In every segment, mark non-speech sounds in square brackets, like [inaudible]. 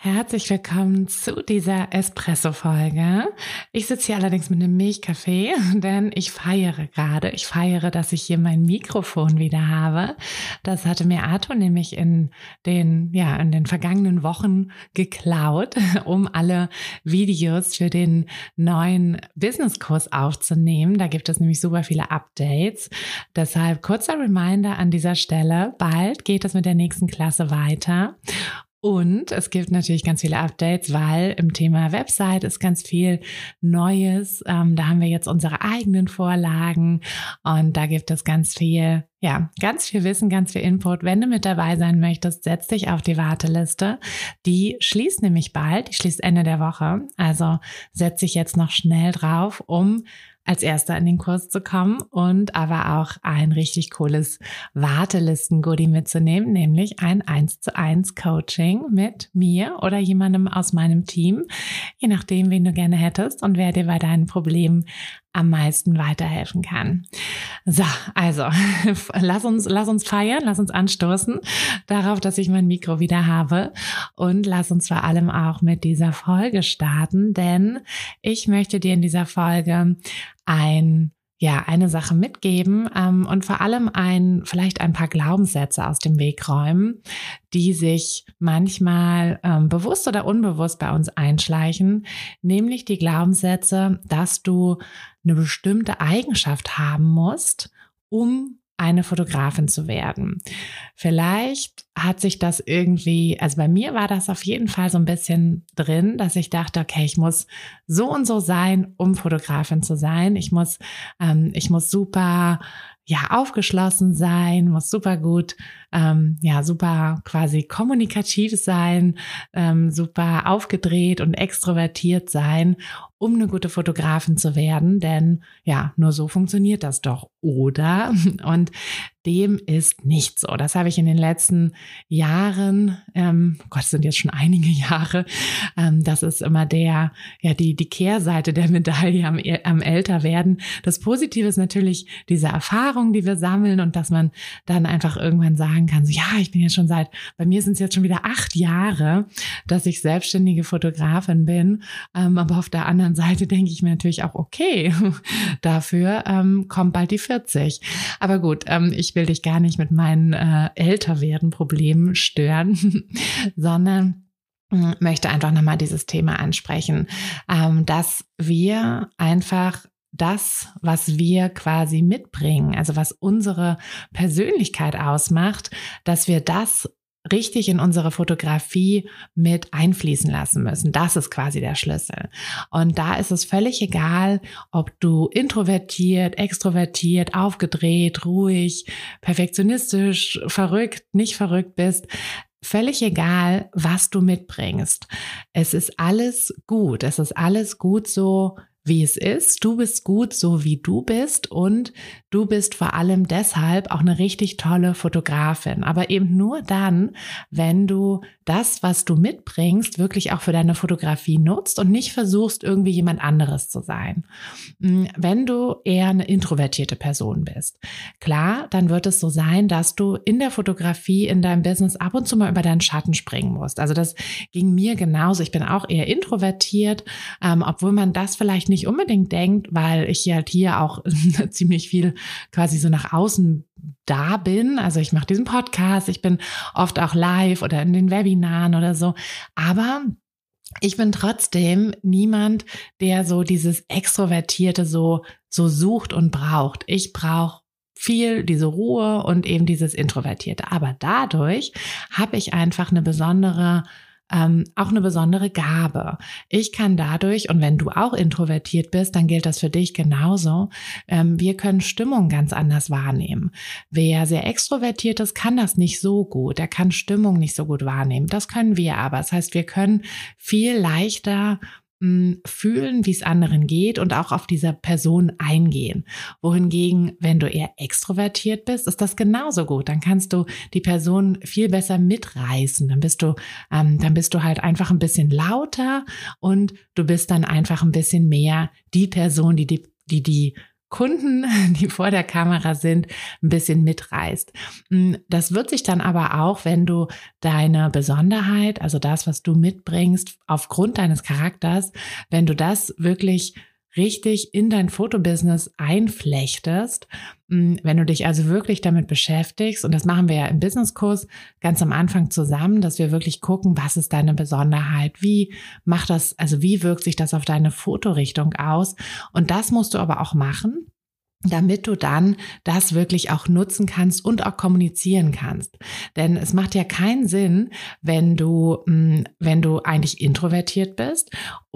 Herzlich willkommen zu dieser Espresso-Folge. Ich sitze hier allerdings mit einem Milchkaffee, [laughs] denn ich feiere gerade. Ich feiere, dass ich hier mein Mikrofon wieder habe. Das hatte mir Arthur nämlich in den, ja, in den vergangenen Wochen geklaut, [laughs] um alle Videos für den neuen Businesskurs aufzunehmen. Da gibt es nämlich super viele Updates. Deshalb kurzer Reminder an dieser Stelle. Bald geht es mit der nächsten Klasse weiter. Und es gibt natürlich ganz viele Updates, weil im Thema Website ist ganz viel Neues. Ähm, da haben wir jetzt unsere eigenen Vorlagen und da gibt es ganz viel, ja, ganz viel Wissen, ganz viel Input. Wenn du mit dabei sein möchtest, setz dich auf die Warteliste. Die schließt nämlich bald, die schließt Ende der Woche. Also setz dich jetzt noch schnell drauf, um als erster in den Kurs zu kommen und aber auch ein richtig cooles Wartelisten-Goodie mitzunehmen, nämlich ein 1 zu 1 Coaching mit mir oder jemandem aus meinem Team, je nachdem, wen du gerne hättest und wer dir bei deinen Problemen am meisten weiterhelfen kann. So, also [laughs] lass uns, lass uns feiern, lass uns anstoßen darauf, dass ich mein Mikro wieder habe und lass uns vor allem auch mit dieser Folge starten, denn ich möchte dir in dieser Folge ein ja, eine Sache mitgeben ähm, und vor allem ein, vielleicht ein paar Glaubenssätze aus dem Weg räumen, die sich manchmal ähm, bewusst oder unbewusst bei uns einschleichen, nämlich die Glaubenssätze, dass du eine bestimmte Eigenschaft haben musst, um eine Fotografin zu werden. Vielleicht hat sich das irgendwie, also bei mir war das auf jeden Fall so ein bisschen drin, dass ich dachte, okay, ich muss so und so sein, um Fotografin zu sein. Ich muss, ähm, ich muss super ja aufgeschlossen sein, muss super gut, ähm, ja super quasi kommunikativ sein, ähm, super aufgedreht und extrovertiert sein, um eine gute Fotografin zu werden, denn ja, nur so funktioniert das doch, oder? [laughs] Und dem ist nicht so. Das habe ich in den letzten Jahren, ähm, Gott, sind jetzt schon einige [laughs] Jahre, ähm, das ist immer der, ja, die, die Kehrseite der Medaille am, am Älterwerden. Das Positive ist natürlich diese Erfahrung, die wir sammeln und dass man dann einfach irgendwann sagen kann, so, ja, ich bin jetzt schon seit, bei mir sind es jetzt schon wieder acht Jahre, dass ich selbstständige Fotografin bin. Ähm, aber auf der anderen Seite denke ich mir natürlich auch, okay, [laughs] dafür ähm, kommt bald die 40. Aber gut, ähm, ich will dich gar nicht mit meinen äh, älterwerden Problemen stören, [laughs] sondern hm, möchte einfach nochmal dieses Thema ansprechen, ähm, dass wir einfach das, was wir quasi mitbringen, also was unsere Persönlichkeit ausmacht, dass wir das richtig in unsere Fotografie mit einfließen lassen müssen. Das ist quasi der Schlüssel. Und da ist es völlig egal, ob du introvertiert, extrovertiert, aufgedreht, ruhig, perfektionistisch, verrückt, nicht verrückt bist. Völlig egal, was du mitbringst. Es ist alles gut. Es ist alles gut so, wie es ist. Du bist gut, so wie du bist und du bist vor allem deshalb auch eine richtig tolle Fotografin. Aber eben nur dann, wenn du das, was du mitbringst, wirklich auch für deine Fotografie nutzt und nicht versuchst, irgendwie jemand anderes zu sein. Hm, wenn du eher eine introvertierte Person bist, klar, dann wird es so sein, dass du in der Fotografie, in deinem Business ab und zu mal über deinen Schatten springen musst. Also das ging mir genauso. Ich bin auch eher introvertiert, ähm, obwohl man das vielleicht nicht unbedingt denkt, weil ich halt hier auch [laughs] ziemlich viel quasi so nach außen da bin. Also ich mache diesen Podcast, ich bin oft auch live oder in den Webinaren oder so. Aber ich bin trotzdem niemand, der so dieses Extrovertierte so, so sucht und braucht. Ich brauche viel diese Ruhe und eben dieses Introvertierte. Aber dadurch habe ich einfach eine besondere ähm, auch eine besondere Gabe. Ich kann dadurch, und wenn du auch introvertiert bist, dann gilt das für dich genauso, ähm, wir können Stimmung ganz anders wahrnehmen. Wer sehr extrovertiert ist, kann das nicht so gut. Er kann Stimmung nicht so gut wahrnehmen. Das können wir aber. Das heißt, wir können viel leichter fühlen, wie es anderen geht und auch auf dieser Person eingehen. Wohingegen, wenn du eher extrovertiert bist, ist das genauso gut. Dann kannst du die Person viel besser mitreißen. Dann bist du, ähm, dann bist du halt einfach ein bisschen lauter und du bist dann einfach ein bisschen mehr die Person, die die die, die Kunden, [laughs] die vor der Kamera sind, ein bisschen mitreißt. Mm, das wird sich dann aber auch, wenn du deine Besonderheit, also das, was du mitbringst, aufgrund deines Charakters, wenn du das wirklich richtig in dein Fotobusiness einflechtest, mm, wenn du dich also wirklich damit beschäftigst, und das machen wir ja im Businesskurs ganz am Anfang zusammen, dass wir wirklich gucken, was ist deine Besonderheit, wie macht das, also wie wirkt sich das auf deine Fotorichtung aus? Und das musst du aber auch machen, damit du dann das wirklich auch nutzen kannst und auch kommunizieren kannst. Denn es macht ja keinen Sinn, wenn du, mm, wenn du eigentlich introvertiert bist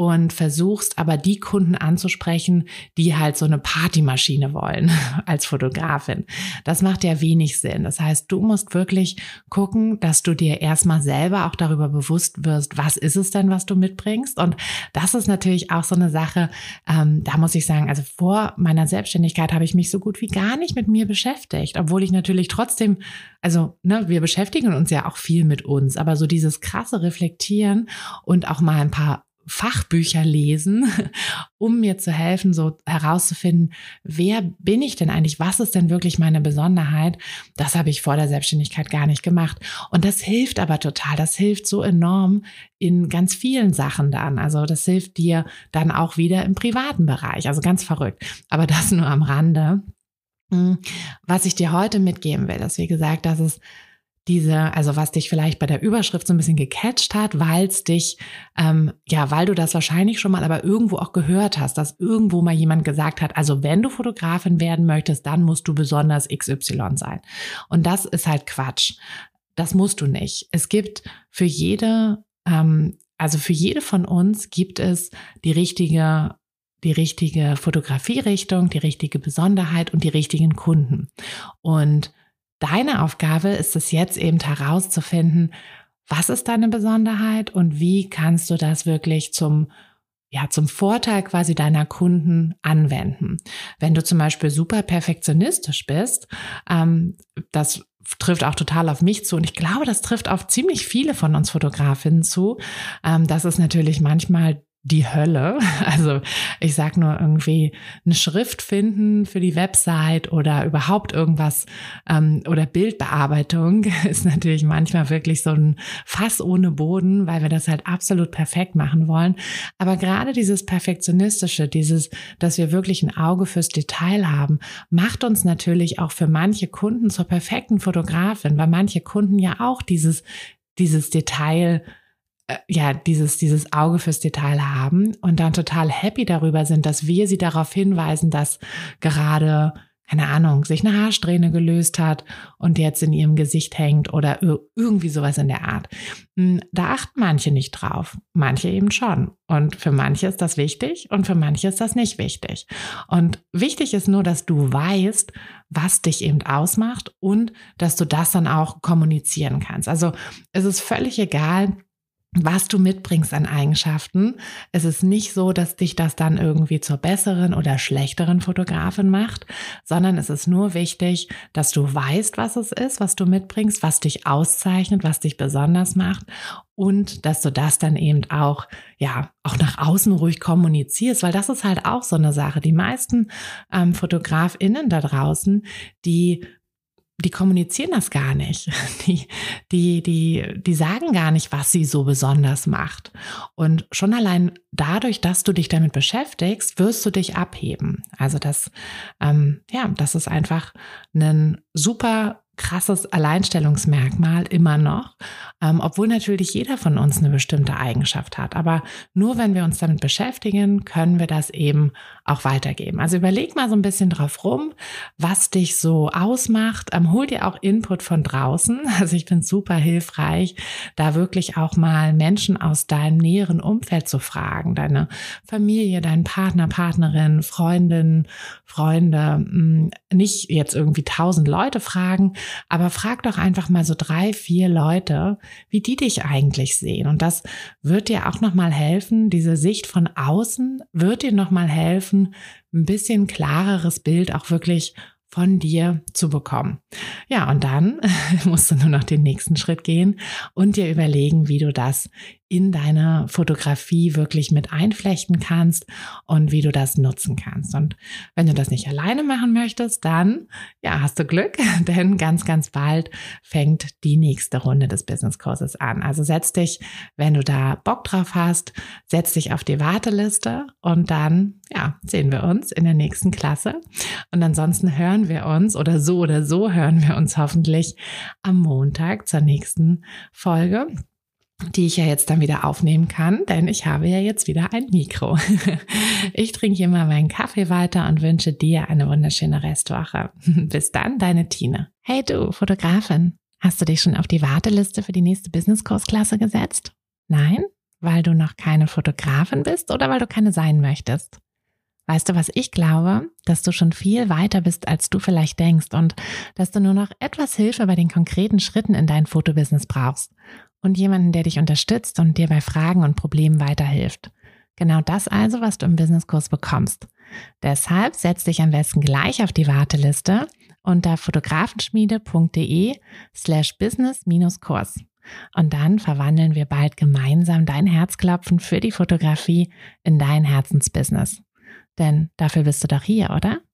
und versuchst aber die Kunden anzusprechen, die halt so eine Partymaschine wollen [laughs] als Fotografin. Das macht ja wenig Sinn. Das heißt, du musst wirklich gucken, dass du dir erstmal selber auch darüber bewusst wirst, was ist es denn, was du mitbringst. Und das ist natürlich auch so eine Sache, ähm, da muss ich sagen, also vor meiner Selbstständigkeit habe ich mich so gut wie gar nicht mit mir beschäftigt, obwohl ich natürlich trotzdem, also ne, wir beschäftigen uns ja auch viel mit uns, aber so dieses krasse Reflektieren und auch mal ein paar Fachbücher lesen, [laughs] um mir zu helfen, so herauszufinden, wer bin ich denn eigentlich? Was ist denn wirklich meine Besonderheit? Das habe ich vor der Selbstständigkeit gar nicht gemacht. Und das hilft aber total. Das hilft so enorm in ganz vielen Sachen dann. Also das hilft dir dann auch wieder im privaten Bereich. Also ganz verrückt. Aber das nur am Rande. Hm, was ich dir heute mitgeben will, ist, wie gesagt, dass es diese, also was dich vielleicht bei der Überschrift so ein bisschen gecatcht hat, weil es dich, ähm, ja, weil du das wahrscheinlich schon mal aber irgendwo auch gehört hast, dass irgendwo mal jemand gesagt hat, also wenn du Fotografin werden möchtest, dann musst du besonders XY sein. Und das ist halt Quatsch. Das musst du nicht. Es gibt für jede, ähm, also für jede von uns gibt es die richtige die richtige Fotografierichtung, die richtige Besonderheit und die richtigen Kunden. Und Deine Aufgabe ist es jetzt eben herauszufinden, was ist deine Besonderheit und wie kannst du das wirklich zum ja, zum Vorteil quasi deiner Kunden anwenden. Wenn du zum Beispiel super perfektionistisch bist, ähm, das trifft auch total auf mich zu und ich glaube, das trifft auf ziemlich viele von uns Fotografinnen zu. Ähm, das ist natürlich manchmal die Hölle. [laughs] Also ich sag nur irgendwie eine Schrift finden für die Website oder überhaupt irgendwas ähm, oder Bildbearbeitung [laughs] ist natürlich manchmal wirklich so ein Fass ohne Boden, weil wir das halt absolut perfekt machen wollen. Aber gerade dieses Perfektionistische, dieses, dass wir wirklich ein Auge fürs Detail haben, macht uns natürlich auch für manche Kunden zur perfekten Fotografin, weil manche Kunden ja auch dieses, dieses Detail ja, dieses, dieses Auge fürs Detail haben und dann total happy darüber sind, dass wir sie darauf hinweisen, dass gerade, keine Ahnung, sich eine Haarsträhne gelöst hat und jetzt in ihrem Gesicht hängt oder irgendwie sowas in der Art. Hm, da achten manche nicht drauf, manche eben schon. Und für manche ist das wichtig und für manche ist das nicht wichtig. Und wichtig ist nur, dass du weißt, was dich eben ausmacht und dass du das dann auch kommunizieren kannst. Also es ist völlig egal, was du mitbringst an Eigenschaften. Es ist nicht so, dass dich das dann irgendwie zur besseren oder schlechteren Fotografin macht, sondern es ist nur wichtig, dass du weißt, was es ist, was du mitbringst, was dich auszeichnet, was dich besonders macht und dass du das dann eben auch, ja, auch nach außen ruhig kommunizierst, weil das ist halt auch so eine Sache. Die meisten ähm, FotografInnen da draußen, die die kommunizieren das gar nicht. [laughs] Die, die, die, die sagen gar nicht, was sie so besonders macht. Und schon allein dadurch, dass du dich damit beschäftigst, wirst du dich abheben. Also das, ähm, ja, das ist einfach ein super krasses Alleinstellungsmerkmal immer noch, ähm, obwohl natürlich jeder von uns eine bestimmte Eigenschaft hat. Aber nur wenn wir uns damit beschäftigen, können wir das eben auch weitergeben. Also überleg mal so ein bisschen drauf rum, was dich so ausmacht. Ähm, hol dir auch Input von draußen. [laughs] Also ich finde super hilfreich, da wirklich auch mal Menschen aus deinem näheren Umfeld zu fragen. Deine Familie, deinen Partner, Partnerin, Freundin, Freunde. Hm, nicht jetzt irgendwie tausend Leute fragen, aber frag doch einfach mal so drei, vier Leute, wie die dich eigentlich sehen. Und das wird dir auch nochmal helfen. Diese Sicht von außen wird dir nochmal helfen, ein bisschen klareres Bild auch wirklich von dir zu bekommen. Ja, und dann [laughs] musst du nur noch den nächsten Schritt gehen und dir überlegen, wie du das in deine Fotografie wirklich mit einflechten kannst und wie du das nutzen kannst. Und wenn du das nicht alleine machen möchtest, dann ja, hast du Glück, [laughs] denn ganz, ganz bald fängt die nächste Runde des Business Kurses an. Also setz dich, wenn du da Bock drauf hast, setz dich auf die Warteliste und dann ja, sehen wir uns in der nächsten Klasse. Und ansonsten hören wir uns oder so oder so hören wir uns hoffentlich am Montag zur nächsten Folge die ich ja jetzt dann wieder aufnehmen kann, denn ich habe ja jetzt wieder ein Mikro. [laughs] Ich trinke hier mal meinen Kaffee weiter und wünsche dir eine wunderschöne Restwoche. [laughs] Bis dann, deine Tine. Hey du, Fotografin, hast du dich schon auf die Warteliste für die nächste Business-Kursklasse gesetzt? Nein? Weil du noch keine Fotografin bist oder weil du keine sein möchtest? Weißt du, was ich glaube? Dass du schon viel weiter bist, als du vielleicht denkst und dass du nur noch etwas Hilfe bei den konkreten Schritten in dein Fotobusiness brauchst und jemanden, der dich unterstützt und dir bei Fragen und Problemen weiterhilft. Genau das also, was du im Businesskurs bekommst. Deshalb setz dich am besten gleich auf die Warteliste unter fotografenschmiede.de slash business-kurs. Und dann verwandeln wir bald gemeinsam dein Herzklopfen für die Fotografie in dein Herzensbusiness. Denn dafür bist du doch hier, oder?